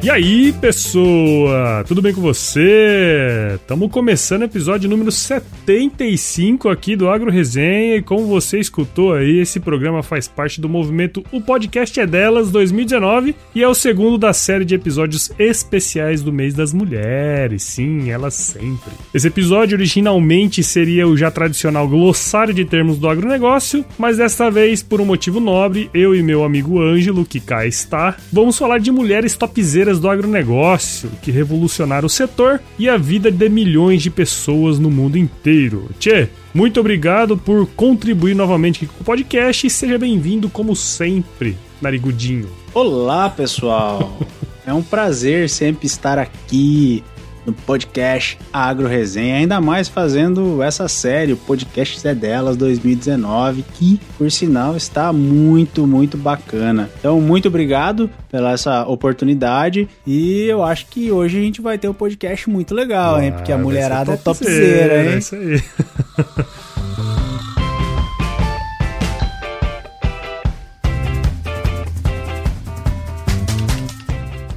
E aí, pessoa? Tudo bem com você? Estamos começando o episódio número 75 aqui do Agro Resenha e como você escutou aí, esse programa faz parte do movimento O Podcast é Delas 2019 e é o segundo da série de episódios especiais do mês das mulheres. Sim, elas sempre. Esse episódio originalmente seria o já tradicional glossário de termos do agronegócio, mas desta vez, por um motivo nobre, eu e meu amigo Ângelo, que cá está, vamos falar de mulheres topzeiras do agronegócio que revolucionaram o setor e a vida de milhões de pessoas no mundo inteiro. Tchê, muito obrigado por contribuir novamente com o podcast e seja bem-vindo como sempre, Narigudinho. Olá, pessoal. é um prazer sempre estar aqui no podcast Agro Resenha, ainda mais fazendo essa série, o podcast é delas 2019, que por sinal está muito, muito bacana. Então, muito obrigado pela essa oportunidade e eu acho que hoje a gente vai ter um podcast muito legal, ah, hein? Porque a mulherada é topzera, hein? É isso aí.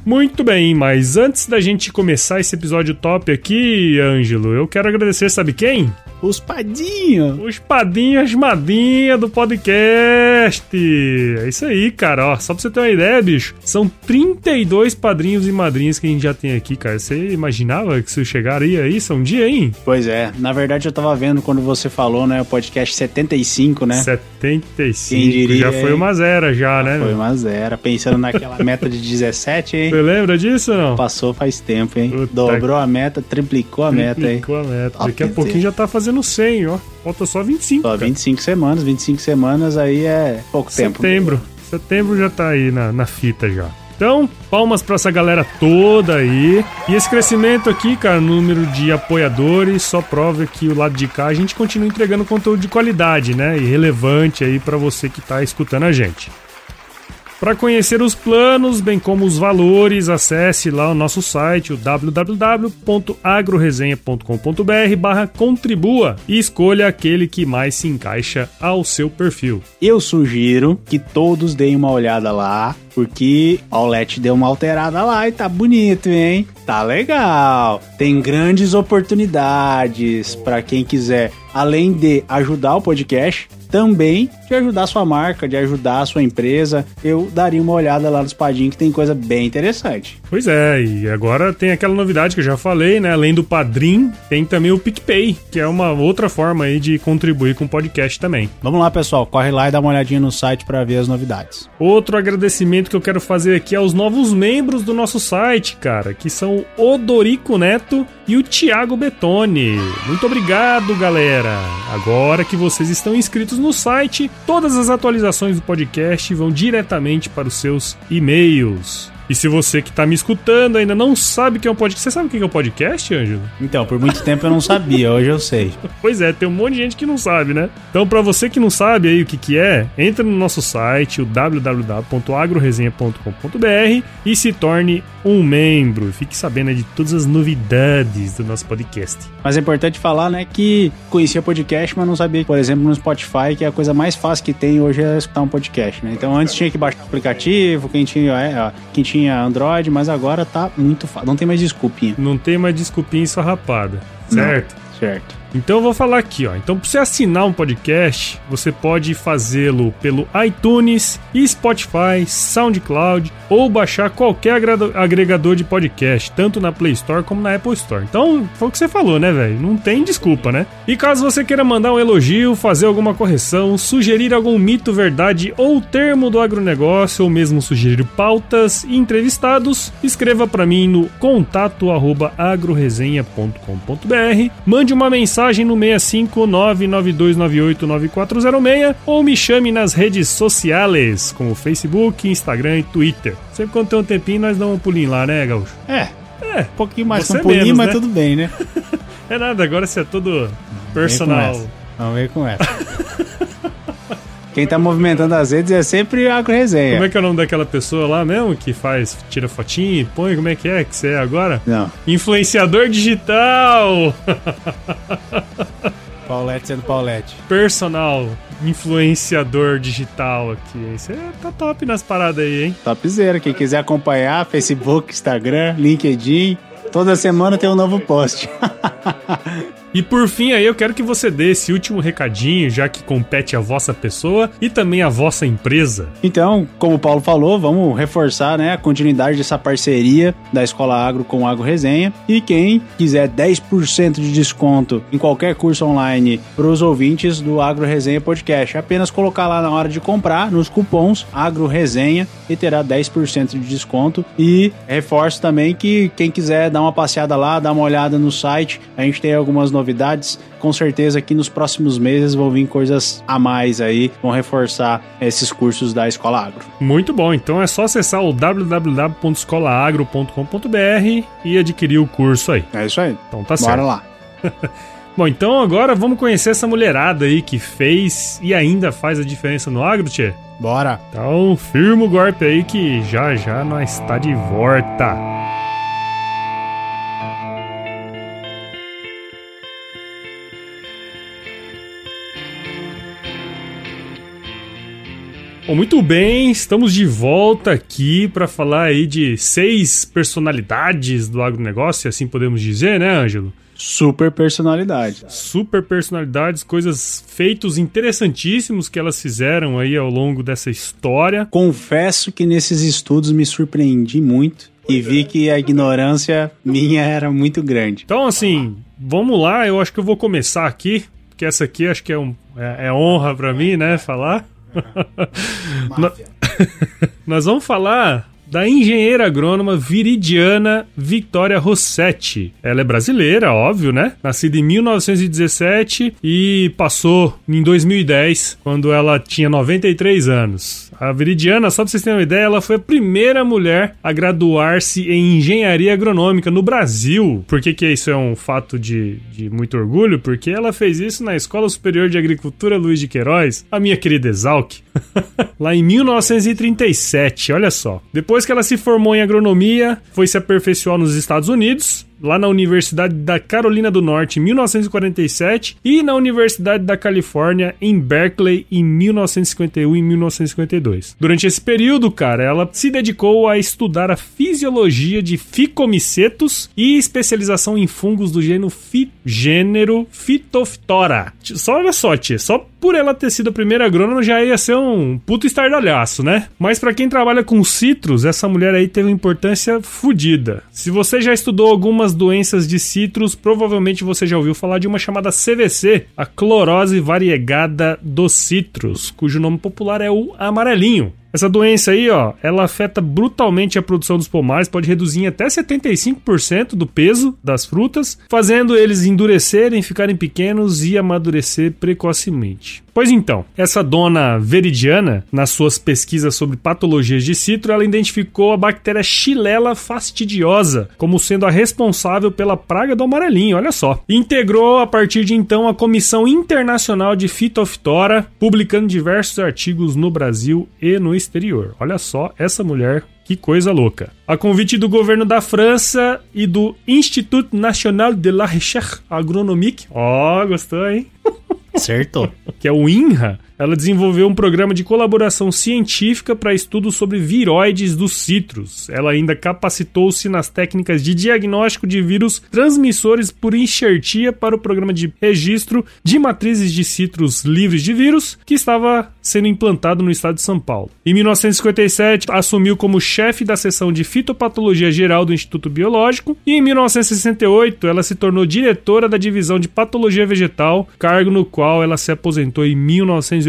Muito bem, mas antes da gente começar esse episódio top aqui, Ângelo, eu quero agradecer, sabe quem? Os padinhos. Os padinhos madinha do podcast. É isso aí, cara. Ó, só pra você ter uma ideia, bicho, são 32 padrinhos e madrinhas que a gente já tem aqui, cara. Você imaginava que isso chegaria aí? São um dia, hein? Pois é. Na verdade, eu tava vendo quando você falou, né? O podcast 75, né? 75. Quem diria, já foi uma zero, já, né? Foi uma zero. Pensando naquela meta de 17, hein? Você lembra disso não? Passou faz tempo, hein? Puta Dobrou a meta, triplicou a triplicou meta, hein? Triplicou a meta. Daqui a pouquinho já tá fazendo fazendo 100, ó. Falta só 25. Só cara. 25 semanas, 25 semanas aí é pouco Setembro. tempo. Setembro. Setembro já tá aí na, na fita já. Então, palmas para essa galera toda aí. E esse crescimento aqui, cara, número de apoiadores, só prova que o lado de cá a gente continua entregando conteúdo de qualidade, né? E relevante aí para você que tá escutando a gente. Para conhecer os planos, bem como os valores, acesse lá o nosso site, o www.agroresenha.com.br barra contribua e escolha aquele que mais se encaixa ao seu perfil. Eu sugiro que todos deem uma olhada lá, porque a Aulete deu uma alterada lá e tá bonito, hein? Tá legal. Tem grandes oportunidades para quem quiser, além de ajudar o podcast, também de ajudar a sua marca, de ajudar a sua empresa. Eu daria uma olhada lá no Padrim que tem coisa bem interessante. Pois é, e agora tem aquela novidade que eu já falei, né? Além do Padrim, tem também o PicPay, que é uma outra forma aí de contribuir com o podcast também. Vamos lá, pessoal, corre lá e dá uma olhadinha no site para ver as novidades. Outro agradecimento que eu quero fazer aqui aos novos membros do nosso site, cara, que são o Dorico Neto e o Thiago Betone. Muito obrigado, galera. Agora que vocês estão inscritos no site, todas as atualizações do podcast vão diretamente para os seus e-mails. E se você que está me escutando ainda não sabe o que é um podcast, você sabe o que é um podcast, Ângelo? Então, por muito tempo eu não sabia, hoje eu sei. pois é, tem um monte de gente que não sabe, né? Então, para você que não sabe aí o que, que é, entra no nosso site, o www.agroresenha.com.br e se torne um membro. Fique sabendo de todas as novidades do nosso podcast. Mas é importante falar, né, que conhecia podcast, mas não sabia, por exemplo, no Spotify, que é a coisa mais fácil que tem hoje é escutar um podcast, né? Então, antes tinha que baixar o aplicativo, quem tinha, é, quem tinha tinha Android, mas agora tá muito fácil. Não tem mais desculpinha. Não tem mais desculpinha esfarrapada, certo? Não, certo. Então eu vou falar aqui, ó. Então, para você assinar um podcast, você pode fazê-lo pelo iTunes, Spotify, SoundCloud ou baixar qualquer agregador de podcast, tanto na Play Store como na Apple Store. Então, foi o que você falou, né, velho? Não tem desculpa, né? E caso você queira mandar um elogio, fazer alguma correção, sugerir algum mito, verdade ou termo do agronegócio, ou mesmo sugerir pautas e entrevistados, escreva para mim no contato@agroresenha.com.br, mande uma mensagem no 65992989406 ou me chame nas redes sociais, como Facebook, Instagram e Twitter. Sempre quando tem um tempinho, nós damos um pulinho lá, né, Gaúcho? É. É, um pouquinho mais com um pulinho, menos, mas né? tudo bem, né? é nada, agora você é todo personal. Vamos ver com essa. Quem tá movimentando as redes é sempre a Resenha. Como é que é o nome daquela pessoa lá mesmo que faz, tira fotinho e põe? Como é que é que você é agora? Não. Influenciador digital! Paulette sendo Paulette. Personal influenciador digital aqui. Você tá top nas paradas aí, hein? Topzera. Quem quiser acompanhar, Facebook, Instagram, LinkedIn, toda semana tem um novo post. E por fim aí eu quero que você dê esse último recadinho, já que compete a vossa pessoa e também a vossa empresa. Então, como o Paulo falou, vamos reforçar né, a continuidade dessa parceria da Escola Agro com o Agro Resenha. E quem quiser 10% de desconto em qualquer curso online para os ouvintes do Agro Resenha Podcast, é apenas colocar lá na hora de comprar nos cupons Agro Resenha e terá 10% de desconto. E reforço também que quem quiser dar uma passeada lá, dar uma olhada no site, a gente tem algumas novidades. Com certeza que nos próximos meses vão vir coisas a mais aí, vão reforçar esses cursos da Escola Agro. Muito bom, então é só acessar o www.escolaagro.com.br e adquirir o curso aí. É isso aí. Então tá Bora certo. Bora lá. Bom, então agora vamos conhecer essa mulherada aí que fez e ainda faz a diferença no agro, tchê? Bora! Então firma o golpe aí que já já nós está de volta. Bom, muito bem, estamos de volta aqui para falar aí de seis personalidades do agronegócio, assim podemos dizer, né, Ângelo? Super personalidade. Super personalidades, coisas feitos interessantíssimos que elas fizeram aí ao longo dessa história. Confesso que nesses estudos me surpreendi muito e vi que a ignorância minha era muito grande. Então, assim, vamos lá, eu acho que eu vou começar aqui, porque essa aqui acho que é, um, é, é honra para mim, né, falar. Nós vamos falar da engenheira agrônoma viridiana Victoria Rossetti. Ela é brasileira, óbvio, né? Nascida em 1917 e passou em 2010, quando ela tinha 93 anos. A Viridiana, só pra vocês terem uma ideia, ela foi a primeira mulher a graduar-se em engenharia agronômica no Brasil. Por que, que isso é um fato de, de muito orgulho? Porque ela fez isso na Escola Superior de Agricultura Luiz de Queiroz, a minha querida Exalc, lá em 1937, olha só. Depois que ela se formou em agronomia, foi se aperfeiçoar nos Estados Unidos, lá na Universidade da Carolina do Norte em 1947 e na Universidade da Califórnia em Berkeley em 1951 e 1952. Durante esse período, cara, ela se dedicou a estudar a fisiologia de ficomicetos e especialização em fungos do gênero, fi, gênero Phytophthora. Só olha só, tia, só por ela ter sido a primeira agrônoma já ia ser um puto estardalhaço, né? Mas para quem trabalha com citros, essa mulher aí teve uma importância fodida. Se você já estudou algumas doenças de citros, provavelmente você já ouviu falar de uma chamada CVC, a clorose variegada dos citros, cujo nome popular é o amarelinho. Essa doença aí, ó, ela afeta brutalmente a produção dos pomares, pode reduzir em até 75% do peso das frutas, fazendo eles endurecerem, ficarem pequenos e amadurecer precocemente. Pois então, essa dona veridiana, nas suas pesquisas sobre patologias de citro, ela identificou a bactéria Xylella fastidiosa como sendo a responsável pela praga do amarelinho, olha só. integrou a partir de então a Comissão Internacional de Fitoftora, publicando diversos artigos no Brasil e no exterior. Olha só essa mulher que coisa louca. A convite do governo da França e do Institut National de la Recherche Agronomique. Ó, oh, gostou, hein? Certo. que é o INRA, ela desenvolveu um programa de colaboração científica para estudos sobre viroides dos citros. Ela ainda capacitou-se nas técnicas de diagnóstico de vírus transmissores por enxertia para o programa de registro de matrizes de citros livres de vírus que estava sendo implantado no estado de São Paulo. Em 1957, assumiu como chefe da seção de fitopatologia geral do Instituto Biológico e em 1968 ela se tornou diretora da divisão de patologia vegetal, cargo no qual ela se aposentou em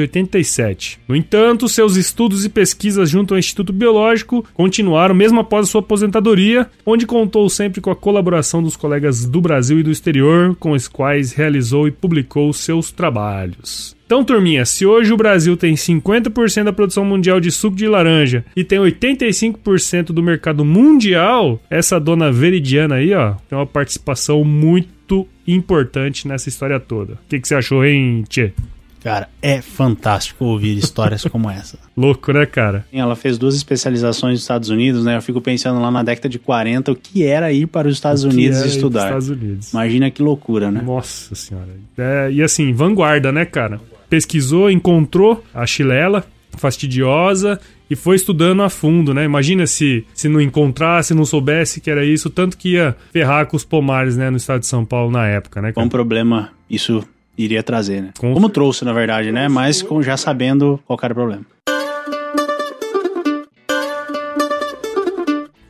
1987. No entanto, seus estudos e pesquisas junto ao Instituto Biológico continuaram mesmo após a sua aposentadoria, onde contou sempre com a colaboração dos colegas do Brasil e do exterior, com os quais realizou e publicou seus trabalhos. Então, turminha, se hoje o Brasil tem 50% da produção mundial de suco de laranja e tem 85% do mercado mundial, essa dona Veridiana aí, ó, tem uma participação muito importante nessa história toda. O que, que você achou, hein, Tchê? Cara, é fantástico ouvir histórias como essa. Louco, né, cara? Ela fez duas especializações nos Estados Unidos, né? Eu fico pensando lá na década de 40 o que era ir para os Estados Unidos estudar. Estados Unidos. Imagina que loucura, né? Nossa senhora. É, e assim, vanguarda, né, cara? Pesquisou, encontrou a chilela fastidiosa e foi estudando a fundo, né? Imagina se, se não encontrasse, não soubesse que era isso, tanto que ia ferrar com os pomares, né, no estado de São Paulo na época, né? Cara? Um problema isso iria trazer, né? Com... Como trouxe, na verdade, né? Mas com, já sabendo qual era o problema.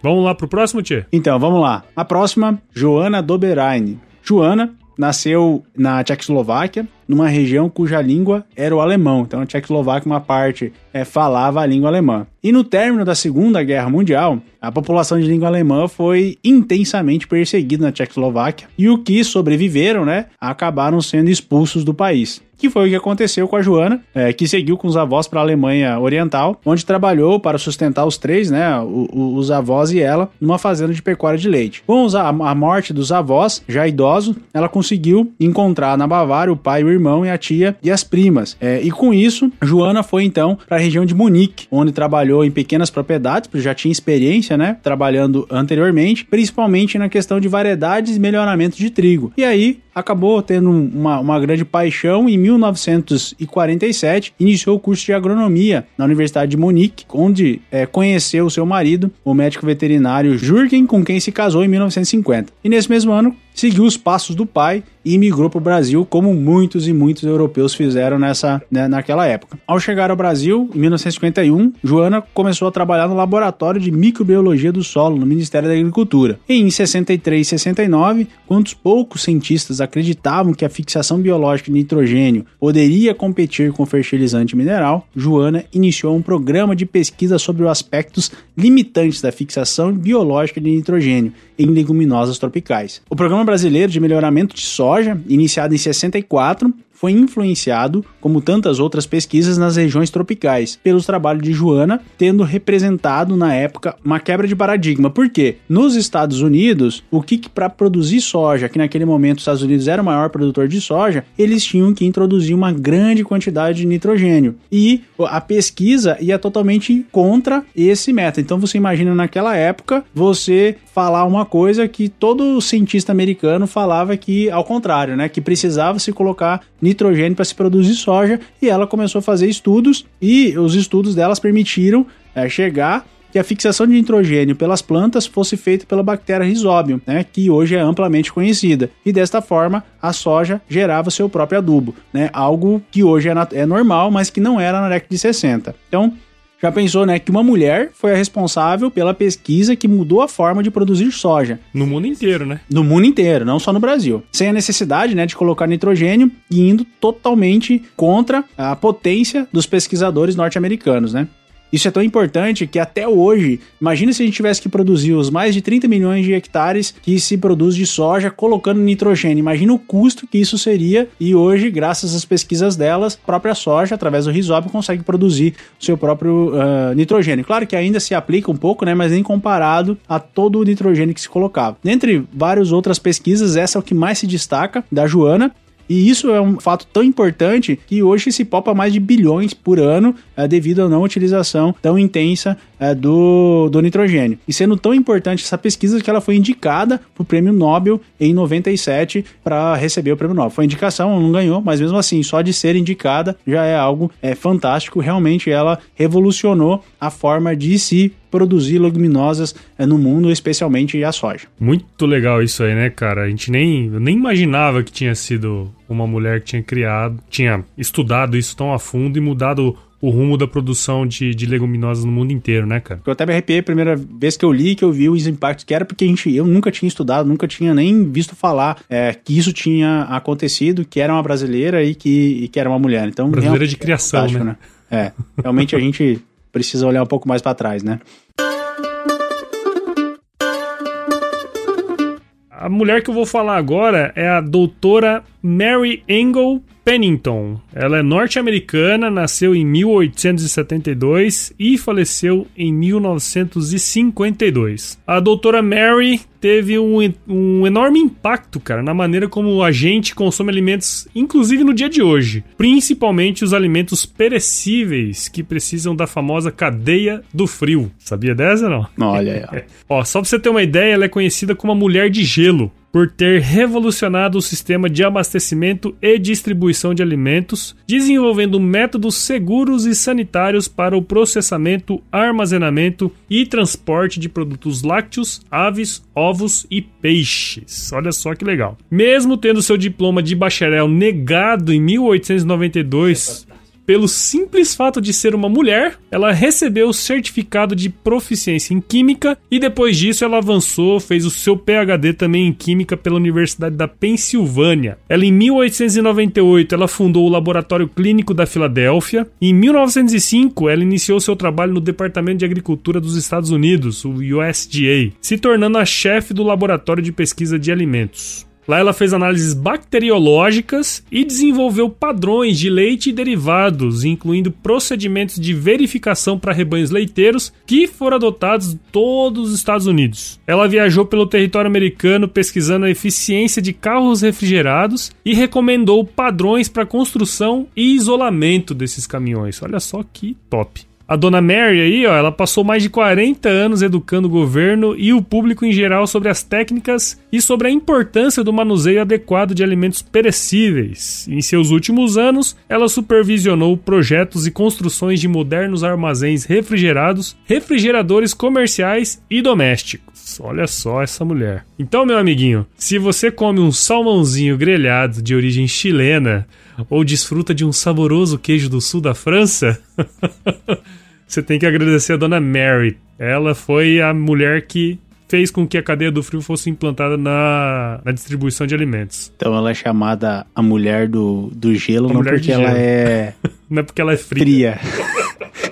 Vamos lá pro próximo, Tchê? Então, vamos lá. A próxima, Joana Doberaine. Joana nasceu na Tchecoslováquia, numa região cuja língua era o alemão. Então, a Tchecoslováquia, uma parte, é, falava a língua alemã. E no término da Segunda Guerra Mundial, a população de língua alemã foi intensamente perseguida na Tchecoslováquia e os que sobreviveram, né, acabaram sendo expulsos do país que foi o que aconteceu com a Joana, é, que seguiu com os avós para a Alemanha Oriental, onde trabalhou para sustentar os três, né, os, avós e ela, numa fazenda de pecuária de leite. Com a morte dos avós, já idosos, ela conseguiu encontrar na Bavária o pai, o irmão e a tia e as primas. É, e com isso, Joana foi então para a região de Munique, onde trabalhou em pequenas propriedades, porque já tinha experiência, né, trabalhando anteriormente, principalmente na questão de variedades e melhoramento de trigo. E aí acabou tendo uma, uma grande paixão em 1947 iniciou o curso de agronomia na Universidade de Munique, onde é, conheceu seu marido, o médico veterinário Jürgen, com quem se casou em 1950. E nesse mesmo ano seguiu os passos do pai e migrou para o Brasil, como muitos e muitos europeus fizeram nessa, né, naquela época. Ao chegar ao Brasil, em 1951, Joana começou a trabalhar no Laboratório de Microbiologia do Solo, no Ministério da Agricultura. E em 63 e 69, quando os poucos cientistas acreditavam que a fixação biológica de nitrogênio poderia competir com o fertilizante mineral, Joana iniciou um programa de pesquisa sobre os aspectos limitantes da fixação biológica de nitrogênio em leguminosas tropicais. O programa Brasileiro de Melhoramento de Soja, iniciado em 64, foi influenciado, como tantas outras pesquisas, nas regiões tropicais, pelos trabalhos de Joana, tendo representado na época uma quebra de paradigma. Por quê? Nos Estados Unidos, o que, que para produzir soja, que naquele momento os Estados Unidos era o maior produtor de soja, eles tinham que introduzir uma grande quantidade de nitrogênio. E a pesquisa ia totalmente contra esse método. Então você imagina naquela época você falar uma coisa que todo cientista americano falava que ao contrário, né, que precisava se colocar nitrogênio para se produzir soja e ela começou a fazer estudos e os estudos delas permitiram é, chegar que a fixação de nitrogênio pelas plantas fosse feita pela bactéria Rhizobium, né, que hoje é amplamente conhecida. E desta forma, a soja gerava seu próprio adubo, né, algo que hoje é, é normal, mas que não era na década de 60. Então, já pensou, né, que uma mulher foi a responsável pela pesquisa que mudou a forma de produzir soja. No mundo inteiro, né? No mundo inteiro, não só no Brasil. Sem a necessidade, né, de colocar nitrogênio e indo totalmente contra a potência dos pesquisadores norte-americanos, né? Isso é tão importante que até hoje, imagina se a gente tivesse que produzir os mais de 30 milhões de hectares que se produz de soja colocando nitrogênio. Imagina o custo que isso seria e hoje, graças às pesquisas delas, a própria soja, através do risóbio, consegue produzir o seu próprio uh, nitrogênio. Claro que ainda se aplica um pouco, né, mas nem comparado a todo o nitrogênio que se colocava. Dentre várias outras pesquisas, essa é o que mais se destaca da Joana, e isso é um fato tão importante que hoje se popa mais de bilhões por ano uh, devido à não utilização tão intensa é, do, do nitrogênio. E sendo tão importante essa pesquisa que ela foi indicada para o prêmio Nobel em 97 para receber o prêmio Nobel. Foi indicação, não ganhou, mas mesmo assim, só de ser indicada já é algo é, fantástico. Realmente ela revolucionou a forma de se produzir leguminosas é, no mundo, especialmente a soja. Muito legal isso aí, né, cara? A gente nem, nem imaginava que tinha sido uma mulher que tinha criado, tinha estudado isso tão a fundo e mudado o rumo da produção de, de leguminosas no mundo inteiro, né, cara? Eu até me arrepiei a primeira vez que eu li, que eu vi os impactos, que era porque a gente, eu nunca tinha estudado, nunca tinha nem visto falar é, que isso tinha acontecido, que era uma brasileira e que, e que era uma mulher. Então, brasileira de criação, né? né? É, realmente a gente precisa olhar um pouco mais para trás, né? A mulher que eu vou falar agora é a doutora Mary Engel Pennington. Ela é norte-americana, nasceu em 1872 e faleceu em 1952. A doutora Mary teve um, um, enorme impacto, cara, na maneira como a gente consome alimentos, inclusive no dia de hoje. Principalmente os alimentos perecíveis, que precisam da famosa cadeia do frio. Sabia dessa, não? Olha aí. Ó, só pra você ter uma ideia, ela é conhecida como a mulher de gelo por ter revolucionado o sistema de abastecimento e distribuição de alimentos, desenvolvendo métodos seguros e sanitários para o processamento, armazenamento e transporte de produtos lácteos, aves, ovos e peixes. Olha só que legal. Mesmo tendo seu diploma de bacharel negado em 1892 pelo simples fato de ser uma mulher, ela recebeu o certificado de proficiência em Química e depois disso ela avançou, fez o seu PhD também em Química pela Universidade da Pensilvânia. Ela em 1898 ela fundou o Laboratório Clínico da Filadélfia. Em 1905 ela iniciou seu trabalho no Departamento de Agricultura dos Estados Unidos, o USDA, se tornando a chefe do Laboratório de Pesquisa de Alimentos. Lá ela fez análises bacteriológicas e desenvolveu padrões de leite e derivados, incluindo procedimentos de verificação para rebanhos leiteiros que foram adotados em todos os Estados Unidos. Ela viajou pelo território americano pesquisando a eficiência de carros refrigerados e recomendou padrões para construção e isolamento desses caminhões. Olha só que top. A dona Mary aí, ó, ela passou mais de 40 anos educando o governo e o público em geral sobre as técnicas e sobre a importância do manuseio adequado de alimentos perecíveis. Em seus últimos anos, ela supervisionou projetos e construções de modernos armazéns refrigerados, refrigeradores comerciais e domésticos. Olha só essa mulher. Então, meu amiguinho, se você come um salmãozinho grelhado de origem chilena ou desfruta de um saboroso queijo do sul da França, você tem que agradecer a dona Mary. Ela foi a mulher que fez com que a cadeia do frio fosse implantada na, na distribuição de alimentos. Então ela é chamada a mulher do, do gelo, a não porque ela é. não é porque ela é fria. fria.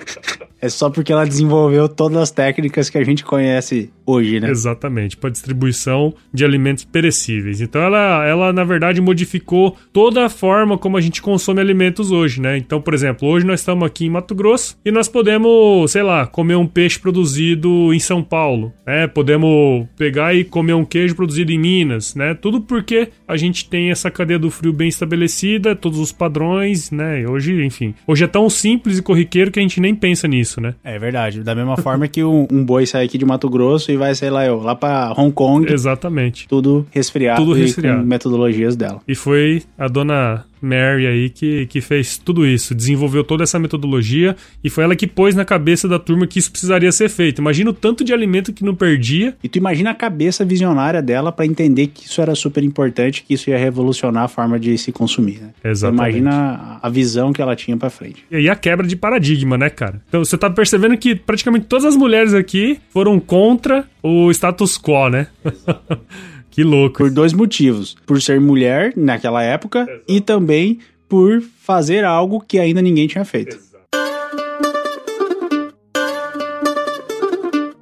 É só porque ela desenvolveu todas as técnicas que a gente conhece hoje, né? Exatamente, para distribuição de alimentos perecíveis. Então ela, ela, na verdade, modificou toda a forma como a gente consome alimentos hoje, né? Então, por exemplo, hoje nós estamos aqui em Mato Grosso e nós podemos, sei lá, comer um peixe produzido em São Paulo, né? Podemos pegar e comer um queijo produzido em Minas, né? Tudo porque a gente tem essa cadeia do frio bem estabelecida, todos os padrões, né? Hoje, enfim, hoje é tão simples e corriqueiro que a gente nem pensa nisso isso, né? É verdade. Da mesma forma que um, um, boi sai aqui de Mato Grosso e vai, sei lá, eu, lá pra Hong Kong. Exatamente. Tudo resfriado. Tudo resfriado. com metodologias dela. E foi a dona Mary aí que, que fez tudo isso, desenvolveu toda essa metodologia e foi ela que pôs na cabeça da turma que isso precisaria ser feito. Imagina o tanto de alimento que não perdia. E tu imagina a cabeça visionária dela para entender que isso era super importante, que isso ia revolucionar a forma de se consumir, né? Exatamente. imagina a visão que ela tinha para frente. E aí a quebra de paradigma, né, cara? Então você tá percebendo que praticamente todas as mulheres aqui foram contra o status quo, né? Que louco. Por dois motivos. Por ser mulher naquela época Exato. e também por fazer algo que ainda ninguém tinha feito. Exato.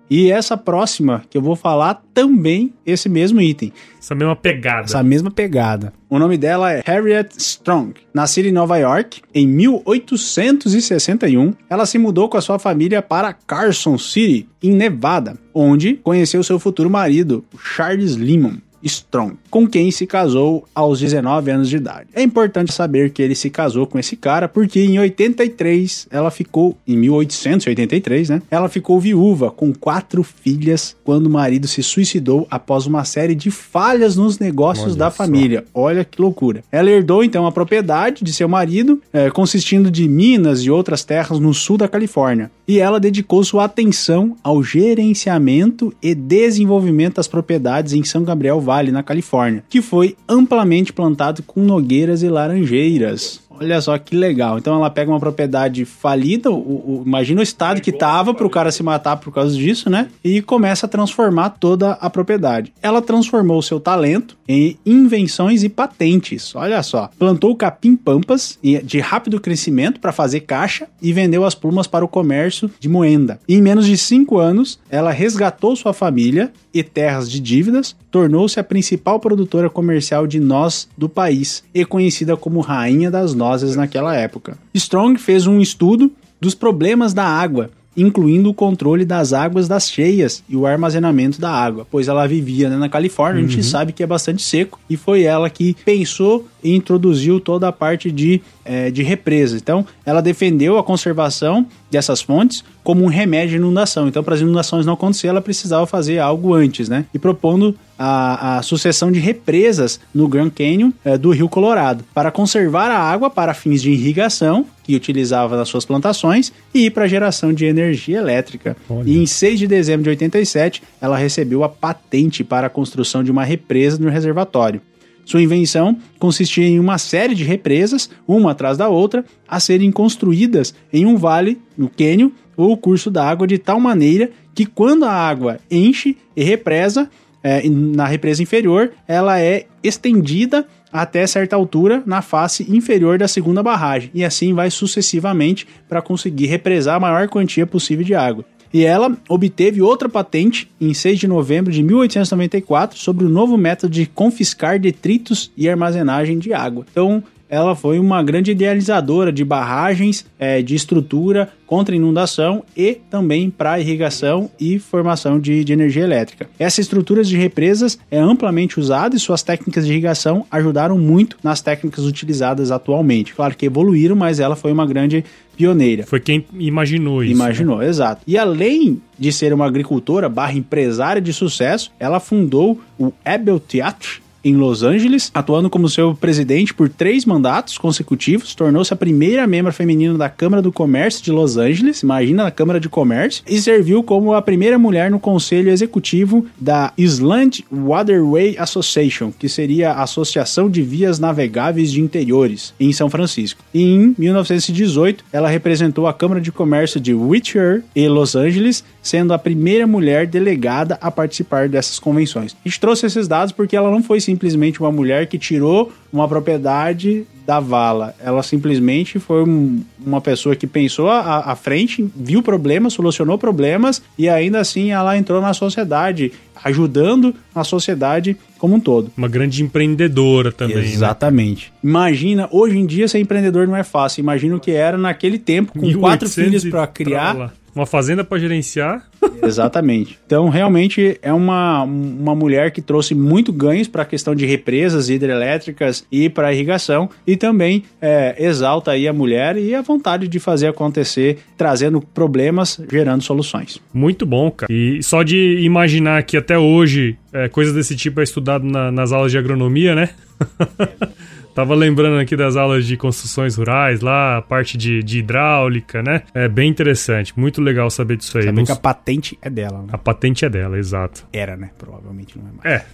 E essa próxima que eu vou falar também esse mesmo item. Essa mesma pegada. Essa mesma pegada. O nome dela é Harriet Strong. Nascida em Nova York em 1861, ela se mudou com a sua família para Carson City, em Nevada, onde conheceu seu futuro marido, Charles Lemon. Strong, com quem se casou aos 19 anos de idade. É importante saber que ele se casou com esse cara porque em 83 ela ficou, em 1883, né? Ela ficou viúva com quatro filhas quando o marido se suicidou após uma série de falhas nos negócios Olha da só. família. Olha que loucura. Ela herdou então a propriedade de seu marido, é, consistindo de minas e outras terras no sul da Califórnia. E ela dedicou sua atenção ao gerenciamento e desenvolvimento das propriedades em São Gabriel Vale, na Califórnia, que foi amplamente plantado com nogueiras e laranjeiras. Olha só que legal. Então ela pega uma propriedade falida, o, o, imagina o estado que tava para o cara se matar por causa disso, né? E começa a transformar toda a propriedade. Ela transformou o seu talento em invenções e patentes. Olha só. Plantou capim pampas de rápido crescimento para fazer caixa e vendeu as plumas para o comércio de moenda. E em menos de cinco anos, ela resgatou sua família e terras de dívidas, tornou-se a principal produtora comercial de noz do país e conhecida como Rainha das Nozes naquela época. Strong fez um estudo dos problemas da água incluindo o controle das águas das cheias e o armazenamento da água, pois ela vivia né, na Califórnia, uhum. a gente uhum. sabe que é bastante seco, e foi ela que pensou e introduziu toda a parte de, é, de represas. Então, ela defendeu a conservação dessas fontes como um remédio de inundação. Então, para as inundações não acontecer, ela precisava fazer algo antes, né? E propondo a, a sucessão de represas no Grand Canyon é, do Rio Colorado para conservar a água para fins de irrigação que utilizava nas suas plantações e para geração de energia elétrica. Olha. E em 6 de dezembro de 87, ela recebeu a patente para a construção de uma represa no reservatório. Sua invenção consistia em uma série de represas, uma atrás da outra, a serem construídas em um vale, no cânion, ou curso da água de tal maneira que quando a água enche e represa, é, na represa inferior, ela é estendida até certa altura na face inferior da segunda barragem, e assim vai sucessivamente para conseguir represar a maior quantia possível de água e ela obteve outra patente em 6 de novembro de 1894 sobre o novo método de confiscar detritos e armazenagem de água. Então, ela foi uma grande idealizadora de barragens, é, de estrutura contra inundação e também para irrigação e formação de, de, energia elétrica. Essas estruturas de represas é amplamente usada e suas técnicas de irrigação ajudaram muito nas técnicas utilizadas atualmente. Claro que evoluíram, mas ela foi uma grande pioneira. Foi quem imaginou isso. Imaginou, né? exato. E além de ser uma agricultora barra empresária de sucesso, ela fundou o Abel Theatre, em Los Angeles, atuando como seu presidente por três mandatos consecutivos, tornou-se a primeira membro feminina da Câmara do Comércio de Los Angeles, imagina na Câmara de Comércio, e serviu como a primeira mulher no conselho executivo da Island Waterway Association, que seria a Associação de Vias Navegáveis de Interiores, em São Francisco. E em 1918, ela representou a Câmara de Comércio de Whittier e Los Angeles, sendo a primeira mulher delegada a participar dessas convenções. A gente trouxe esses dados porque ela não foi simplesmente uma mulher que tirou uma propriedade da vala. Ela simplesmente foi um, uma pessoa que pensou à, à frente, viu problemas, solucionou problemas e ainda assim ela entrou na sociedade, ajudando a sociedade como um todo. Uma grande empreendedora também. Né? Exatamente. Né? Imagina, hoje em dia ser empreendedor não é fácil. Imagina o que era naquele tempo, com quatro filhos para criar uma fazenda para gerenciar. Exatamente. Então, realmente é uma, uma mulher que trouxe muito ganhos para a questão de represas hidrelétricas e para irrigação e também é, exalta aí a mulher e a vontade de fazer acontecer, trazendo problemas, gerando soluções. Muito bom, cara. E só de imaginar que até hoje é, coisas desse tipo é estudado na, nas aulas de agronomia, né? Tava lembrando aqui das aulas de construções rurais lá, a parte de, de hidráulica, né? É bem interessante, muito legal saber disso aí. Saber que a patente é dela, né? A patente é dela, exato. Era, né? Provavelmente não é mais. É.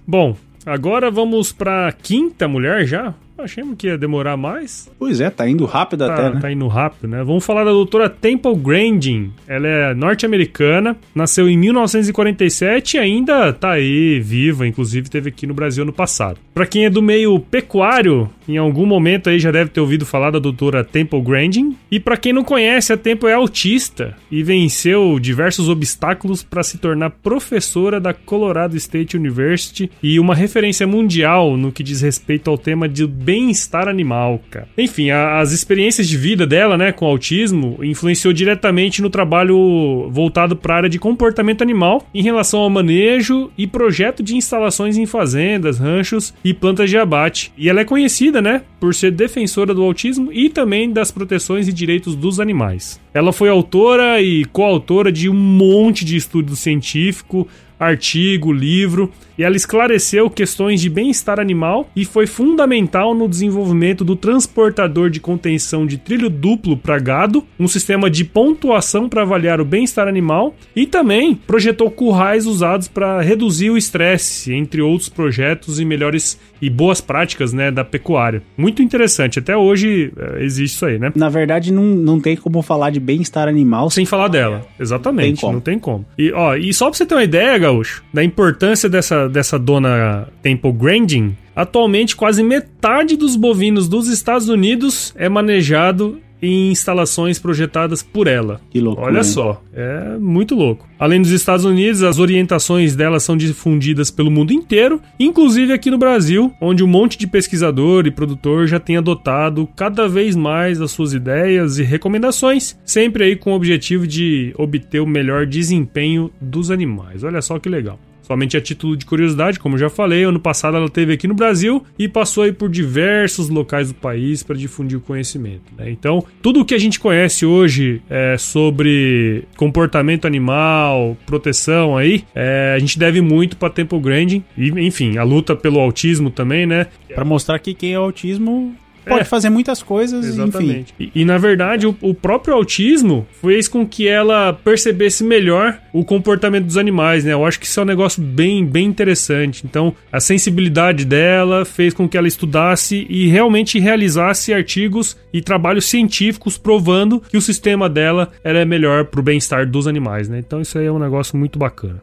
Bom, agora vamos para quinta mulher já. Achamos que ia demorar mais. Pois é, tá indo rápido tá, até, né? Tá indo rápido, né? Vamos falar da doutora Temple Grandin. Ela é norte-americana, nasceu em 1947 e ainda tá aí, viva, inclusive teve aqui no Brasil no passado. Para quem é do meio pecuário, em algum momento aí já deve ter ouvido falar da doutora Temple Grandin. E para quem não conhece, a Temple é autista e venceu diversos obstáculos para se tornar professora da Colorado State University e uma referência mundial no que diz respeito ao tema de bem-estar animal, cara. Enfim, a, as experiências de vida dela, né, com autismo, influenciou diretamente no trabalho voltado para a área de comportamento animal em relação ao manejo e projeto de instalações em fazendas, ranchos e plantas de abate. E ela é conhecida, né, por ser defensora do autismo e também das proteções e direitos dos animais. Ela foi autora e coautora de um monte de estudo científico, artigo, livro, e ela esclareceu questões de bem-estar animal e foi fundamental no desenvolvimento do transportador de contenção de trilho duplo para gado, um sistema de pontuação para avaliar o bem-estar animal e também projetou currais usados para reduzir o estresse, entre outros projetos e melhores e boas práticas né, da pecuária. Muito interessante, até hoje é, existe isso aí, né? Na verdade, não, não tem como falar de bem-estar animal sem falar dela. Exatamente, tem não tem como. E, ó, e só pra você ter uma ideia, Gaúcho, da importância dessa, dessa dona Temple Grandin, atualmente quase metade dos bovinos dos Estados Unidos é manejado em instalações projetadas por ela. Que louco. Olha só, é muito louco. Além dos Estados Unidos, as orientações dela são difundidas pelo mundo inteiro, inclusive aqui no Brasil, onde um monte de pesquisador e produtor já tem adotado cada vez mais as suas ideias e recomendações, sempre aí com o objetivo de obter o melhor desempenho dos animais. Olha só que legal. Somente a título de curiosidade, como já falei, ano passado ela teve aqui no Brasil e passou aí por diversos locais do país para difundir o conhecimento. Né? Então, tudo o que a gente conhece hoje é, sobre comportamento animal, proteção aí, é, a gente deve muito para Temple Grandin e, enfim, a luta pelo autismo também, né? Para mostrar que quem é autismo pode é, fazer muitas coisas, exatamente. enfim. E, e na verdade, o, o, próprio autismo fez com que ela percebesse melhor o comportamento dos animais, né? Eu acho que isso é um negócio bem, bem interessante. Então, a sensibilidade dela fez com que ela estudasse e realmente realizasse artigos e trabalhos científicos provando que o sistema dela era melhor para o bem-estar dos animais, né? Então, isso aí é um negócio muito bacana.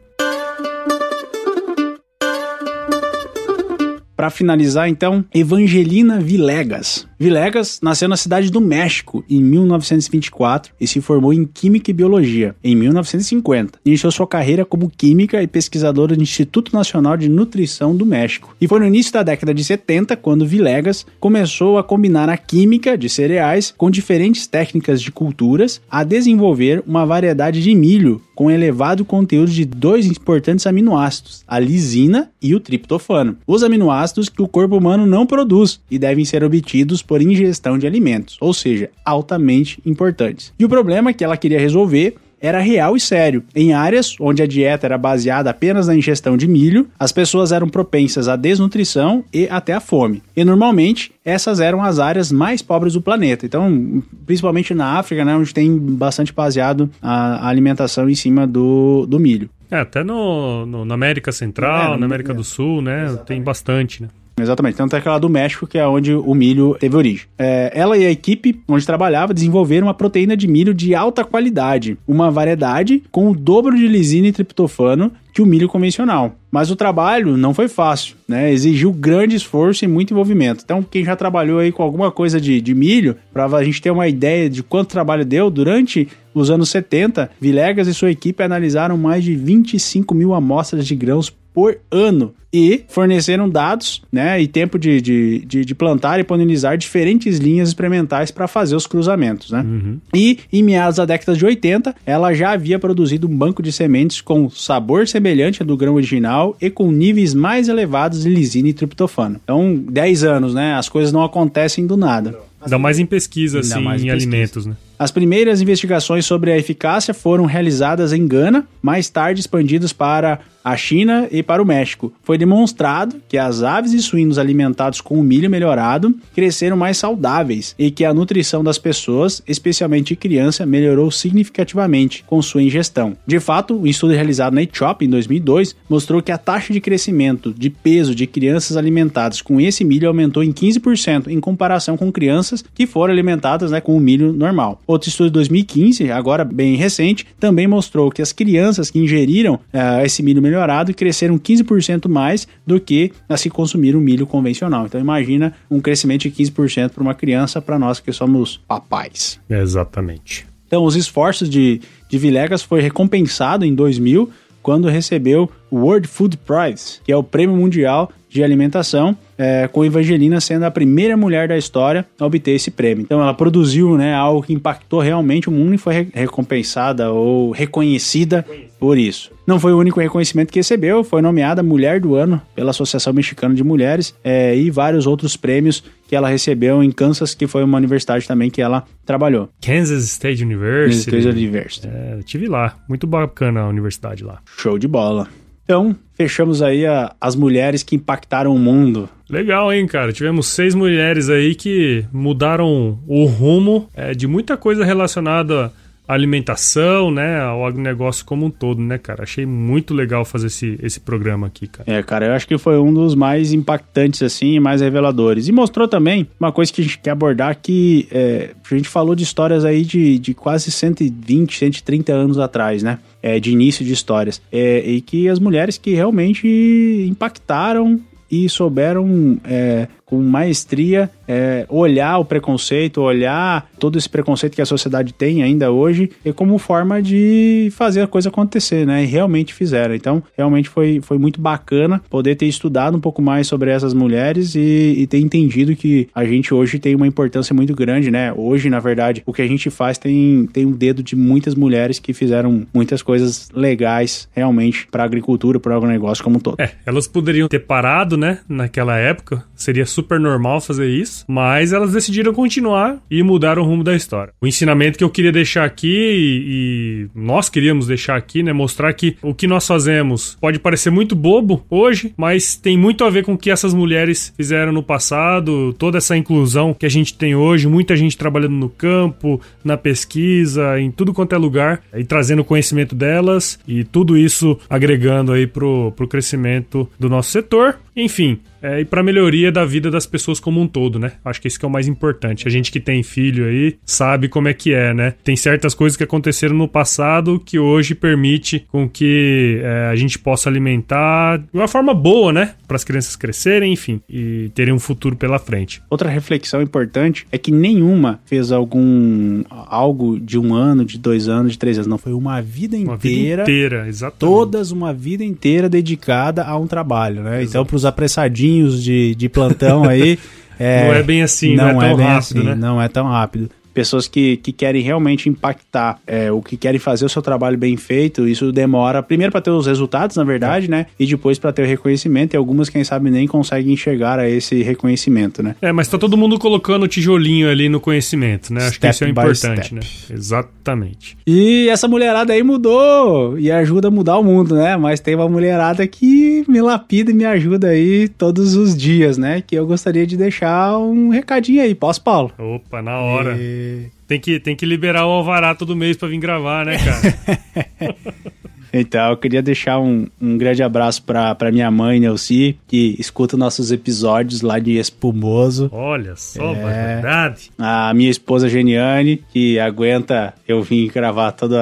Para finalizar, então, Evangelina Vilegas. Vilegas nasceu na cidade do México em 1924 e se formou em Química e Biologia em 1950. Iniciou sua carreira como química e pesquisadora do Instituto Nacional de Nutrição do México. E foi no início da década de 70 quando Vilegas começou a combinar a química de cereais com diferentes técnicas de culturas a desenvolver uma variedade de milho com elevado conteúdo de dois importantes aminoácidos, a lisina e o triptofano. Os aminoácidos que o corpo humano não produz e devem ser obtidos por ingestão de alimentos, ou seja, altamente importantes. E o problema que ela queria resolver era real e sério. Em áreas onde a dieta era baseada apenas na ingestão de milho, as pessoas eram propensas à desnutrição e até à fome. E normalmente essas eram as áreas mais pobres do planeta. Então, principalmente na África, né, onde tem bastante baseado a, alimentação em cima do, do milho. É, até no, no na América Central, é, na América é. do Sul, né, Exatamente. tem bastante, né? Exatamente, tanto é aquela do México, que é onde o milho teve origem. É, ela e a equipe onde trabalhava desenvolveram uma proteína de milho de alta qualidade, uma variedade com o dobro de lisina e triptofano que o milho convencional. Mas o trabalho não foi fácil, né? Exigiu grande esforço e muito envolvimento. Então, quem já trabalhou aí com alguma coisa de, de milho, para a gente ter uma ideia de quanto trabalho deu, durante os anos 70, Vilegas e sua equipe analisaram mais de 25 mil amostras de grãos por ano e forneceram dados né, e tempo de, de, de, de plantar e polinizar diferentes linhas experimentais para fazer os cruzamentos. Né? Uhum. E em meados da década de 80, ela já havia produzido um banco de sementes com sabor semelhante ao do grão original e com níveis mais elevados de lisina e triptofano. Então, 10 anos, né? As coisas não acontecem do nada. Ainda mais em pesquisa, assim, em pesquisa. alimentos, né? As primeiras investigações sobre a eficácia foram realizadas em Gana, mais tarde expandidas para a China e para o México. Foi demonstrado que as aves e suínos alimentados com milho melhorado cresceram mais saudáveis e que a nutrição das pessoas, especialmente criança, melhorou significativamente com sua ingestão. De fato, um estudo realizado na Etiópia em 2002 mostrou que a taxa de crescimento de peso de crianças alimentadas com esse milho aumentou em 15% em comparação com crianças que foram alimentadas né, com o milho normal. Outro estudo de 2015, agora bem recente, também mostrou que as crianças que ingeriram uh, esse milho melhorado cresceram 15% mais do que as que consumiram milho convencional. Então imagina um crescimento de 15% para uma criança, para nós que somos papais. Exatamente. Então os esforços de, de Vilegas foi recompensado em 2000 quando recebeu o World Food Prize, que é o prêmio mundial de alimentação, é, com Evangelina sendo a primeira mulher da história a obter esse prêmio. Então ela produziu né, algo que impactou realmente o mundo e foi recompensada ou reconhecida por isso. Não foi o único reconhecimento que recebeu, foi nomeada Mulher do Ano pela Associação Mexicana de Mulheres é, e vários outros prêmios que ela recebeu em Kansas, que foi uma universidade também que ela trabalhou. Kansas State University. Kansas State University. É, tive lá, muito bacana a universidade lá. Show de bola. Então, fechamos aí a, as mulheres que impactaram o mundo. Legal, hein, cara? Tivemos seis mulheres aí que mudaram o rumo é, de muita coisa relacionada alimentação, né, ao agronegócio como um todo, né, cara? Achei muito legal fazer esse, esse programa aqui, cara. É, cara, eu acho que foi um dos mais impactantes, assim, e mais reveladores. E mostrou também uma coisa que a gente quer abordar que é, a gente falou de histórias aí de, de quase 120, 130 anos atrás, né? É, de início de histórias. É, e que as mulheres que realmente impactaram e souberam é, com maestria é, olhar o preconceito, olhar todo esse preconceito que a sociedade tem ainda hoje e como forma de fazer a coisa acontecer, né? E realmente fizeram. Então, realmente foi, foi muito bacana poder ter estudado um pouco mais sobre essas mulheres e, e ter entendido que a gente hoje tem uma importância muito grande, né? Hoje, na verdade, o que a gente faz tem, tem um dedo de muitas mulheres que fizeram muitas coisas legais realmente para a agricultura, para o agronegócio como um todo. É, elas poderiam ter parado, né? Naquela época, seria super normal fazer isso, mas elas decidiram continuar e mudar o rumo da história. O ensinamento que eu queria deixar aqui e, e nós queríamos deixar aqui, né, mostrar que o que nós fazemos pode parecer muito bobo hoje, mas tem muito a ver com o que essas mulheres fizeram no passado, toda essa inclusão que a gente tem hoje, muita gente trabalhando no campo, na pesquisa, em tudo quanto é lugar, e trazendo o conhecimento delas e tudo isso agregando aí pro, pro crescimento do nosso setor. Enfim, é, e para melhoria da vida das pessoas como um todo, né? Acho que isso que é o mais importante. A gente que tem filho aí sabe como é que é, né? Tem certas coisas que aconteceram no passado que hoje permite com que é, a gente possa alimentar de uma forma boa, né? Para as crianças crescerem, enfim, e terem um futuro pela frente. Outra reflexão importante é que nenhuma fez algum algo de um ano, de dois anos, de três anos. Não foi uma vida inteira. Uma vida inteira, exatamente. Todas uma vida inteira dedicada a um trabalho, né? Exato. Então, para os apressadinhos de, de plantão aí. É, não é bem assim, não, não é, é tão rápido, assim, né? Não é tão rápido pessoas que, que querem realmente impactar, é, o que querem fazer o seu trabalho bem feito, isso demora primeiro para ter os resultados, na verdade, é. né? E depois para ter o reconhecimento. E algumas, quem sabe, nem conseguem enxergar a esse reconhecimento, né? É, mas tá todo mundo colocando o tijolinho ali no conhecimento, né? Acho step que isso é importante, step. né? Exatamente. E essa mulherada aí mudou e ajuda a mudar o mundo, né? Mas tem uma mulherada que me lapida e me ajuda aí todos os dias, né? Que eu gostaria de deixar um recadinho aí. Posso, Paulo? Opa, na hora. E... Tem que, tem que liberar o alvará todo mês para vir gravar, né, cara? Então, eu queria deixar um, um grande abraço para minha mãe, Nelci, que escuta nossos episódios lá de Espumoso. Olha só, é, verdade. A minha esposa Geniane, que aguenta eu vim gravar todo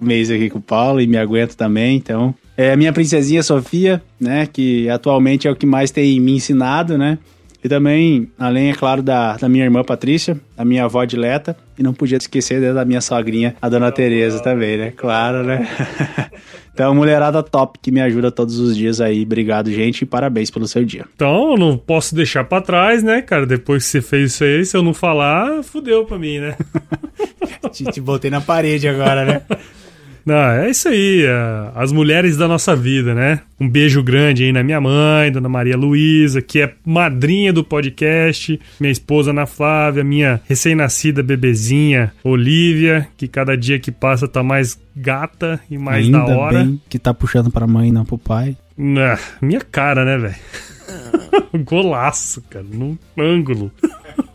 mês aqui com o Paulo e me aguenta também, então. É a minha princesinha Sofia, né, que atualmente é o que mais tem me ensinado, né? E também, além, é claro, da, da minha irmã Patrícia, da minha avó Dileta, e não podia esquecer da minha sogrinha, a dona Tereza também, né? Claro, né? então, mulherada top que me ajuda todos os dias aí. Obrigado, gente, e parabéns pelo seu dia. Então, eu não posso deixar pra trás, né, cara? Depois que você fez isso aí, se eu não falar, fudeu pra mim, né? te, te botei na parede agora, né? Não, é isso aí, é, as mulheres da nossa vida, né? Um beijo grande aí na minha mãe, Dona Maria Luísa, que é madrinha do podcast, minha esposa Ana Flávia, minha recém-nascida bebezinha Olivia, que cada dia que passa tá mais gata e mais Ainda da hora. Bem que tá puxando pra mãe, não pro pai. Ah, minha cara, né, velho? Golaço, cara, num ângulo.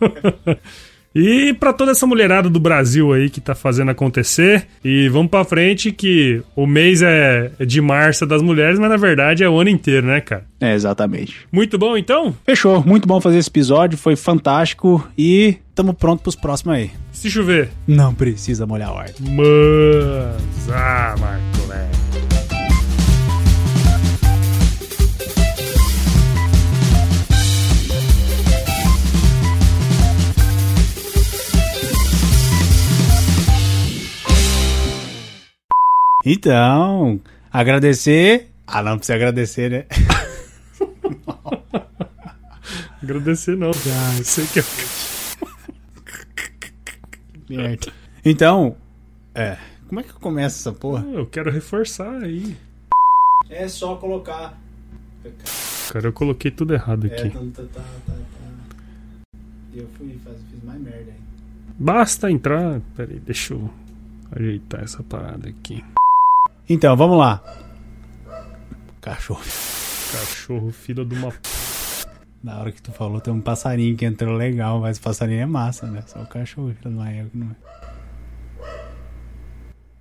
E para toda essa mulherada do Brasil aí que tá fazendo acontecer. E vamos para frente que o mês é de março das mulheres, mas na verdade é o ano inteiro, né, cara? É, exatamente. Muito bom então? Fechou. Muito bom fazer esse episódio, foi fantástico e tamo pronto pros próximos aí. Se chover. Não precisa molhar a horta. Mas, ah, Marco, Então, agradecer. Ah, não precisa agradecer, né? Agradecer não. Ah, Eu sei que é. Merda. Então, é. Como é que começa essa porra? Eu quero reforçar aí. É só colocar. Cara, eu coloquei tudo errado É, aqui. tá, tá, tá, tá, tá. Eu fui, faz, fiz mais merda aí. Basta entrar. Pera aí, deixa eu ajeitar essa parada aqui. Então, vamos lá. Cachorro. Cachorro, filho de uma. Na hora que tu falou, tem um passarinho que entrou legal, mas o passarinho é massa, né? Só o cachorro, filho de uma égua, não é.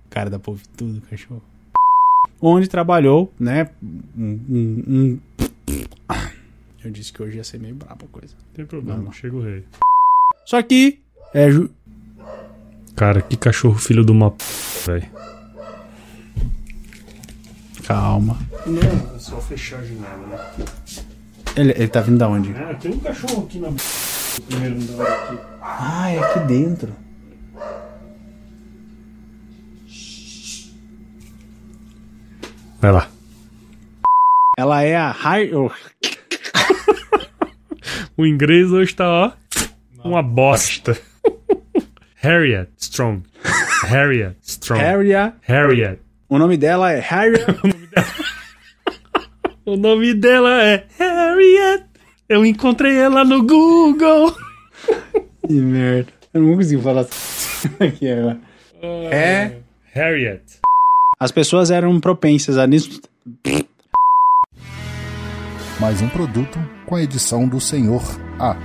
Cara, dá pra ouvir tudo, cachorro. Onde trabalhou, né? Um, um- um- Eu disse que hoje ia ser meio brabo a coisa. Não tem problema, chega o rei. Só que. É. Ju... Cara, que cachorro, filho de uma. Velho. Calma. Não, é só fechar a janela, né? Ele, ele tá vindo da onde? Ah, tem um cachorro aqui na. primeiro andar aqui. Ah, é aqui dentro. Vai lá. Ela é a Har... oh, O inglês hoje tá, ó. Uma bosta. Harriet Strong. Harriet Strong. Harriet. Harriet. O nome dela é Harriet. O nome dela é Harriet. Eu encontrei ela no Google. que merda. Eu não consigo falar assim agora. É. Harriet. As pessoas eram propensas a nisso. Mais um produto com a edição do Senhor A.